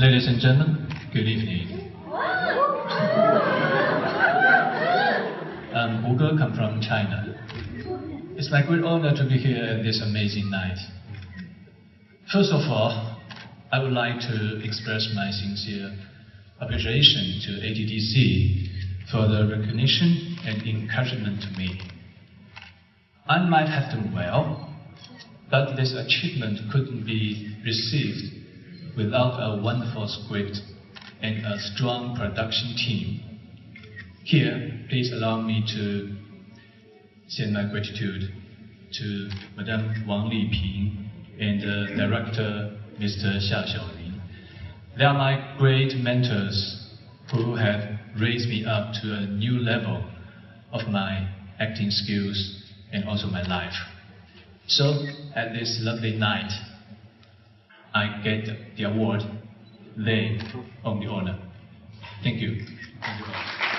Ladies and gentlemen, good evening. Um, I'm Hu Ge, come from China. It's my great honor to be here this amazing night. First of all, I would like to express my sincere appreciation to ATDC for the recognition and encouragement to me. I might have done well, but this achievement couldn't be received without a wonderful script and a strong production team. Here, please allow me to send my gratitude to Madame Wang Liping and uh, Director Mr. Xia Xiaoyun. They are my great mentors who have raised me up to a new level of my acting skills and also my life. So, at this lovely night, I get the award. They own the honor. Thank you. Thank you.